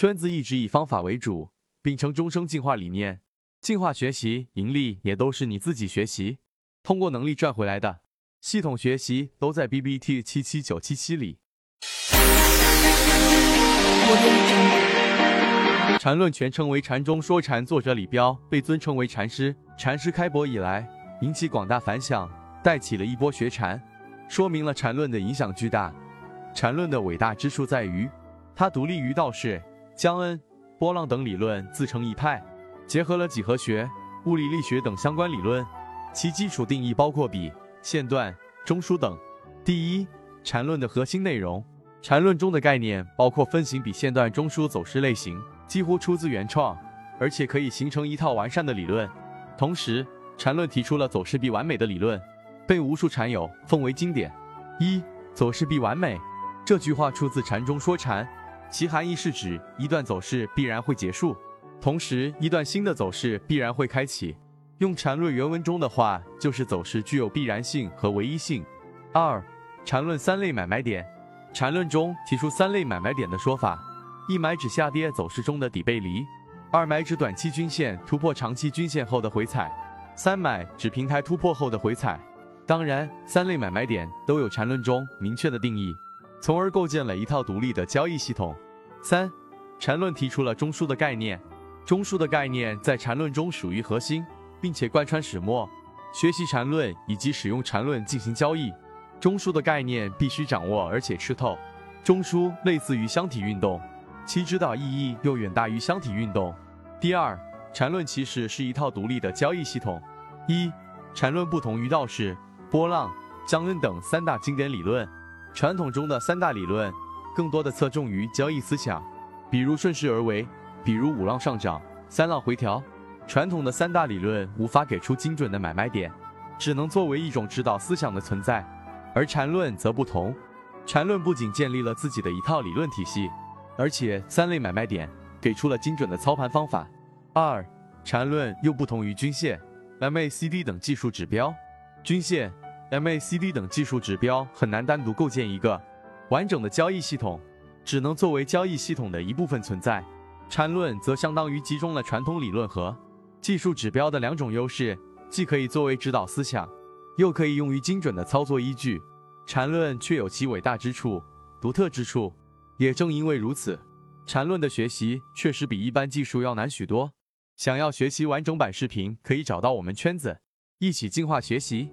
圈子一直以方法为主，秉承终生进化理念，进化学习、盈利也都是你自己学习，通过能力赚回来的。系统学习都在 B B T 七七九七七里。禅论全称为禅中说禅，作者李彪被尊称为禅师。禅师开播以来，引起广大反响，带起了一波学禅，说明了禅论的影响巨大。禅论的伟大之处在于，它独立于道士、江恩、波浪等理论，自成一派，结合了几何学、物理力学等相关理论。其基础定义包括比、线段、中枢等。第一，禅论的核心内容。禅论中的概念包括分形比线段中枢走势类型，几乎出自原创，而且可以形成一套完善的理论。同时，禅论提出了走势必完美的理论，被无数禅友奉为经典。一走势必完美这句话出自禅中说禅，其含义是指一段走势必然会结束，同时一段新的走势必然会开启。用缠论原文中的话，就是走势具有必然性和唯一性。二缠论三类买卖点。缠论中提出三类买卖点的说法：一买指下跌走势中的底背离；二买指短期均线突破长期均线后的回踩；三买指平台突破后的回踩。当然，三类买卖点都有缠论中明确的定义，从而构建了一套独立的交易系统。三，缠论提出了中枢的概念，中枢的概念在缠论中属于核心，并且贯穿始末。学习缠论以及使用缠论进行交易。中枢的概念必须掌握，而且吃透。中枢类似于箱体运动，其指导意义又远大于箱体运动。第二，缠论其实是一套独立的交易系统。一，缠论不同于道士、波浪、江恩等三大经典理论。传统中的三大理论更多的侧重于交易思想，比如顺势而为，比如五浪上涨、三浪回调。传统的三大理论无法给出精准的买卖点，只能作为一种指导思想的存在。而禅论则不同，禅论不仅建立了自己的一套理论体系，而且三类买卖点给出了精准的操盘方法。二，禅论又不同于均线、MACD 等技术指标，均线、MACD 等技术指标很难单独构建一个完整的交易系统，只能作为交易系统的一部分存在。禅论则相当于集中了传统理论和技术指标的两种优势，既可以作为指导思想。又可以用于精准的操作依据，禅论却有其伟大之处、独特之处。也正因为如此，禅论的学习确实比一般技术要难许多。想要学习完整版视频，可以找到我们圈子，一起进化学习。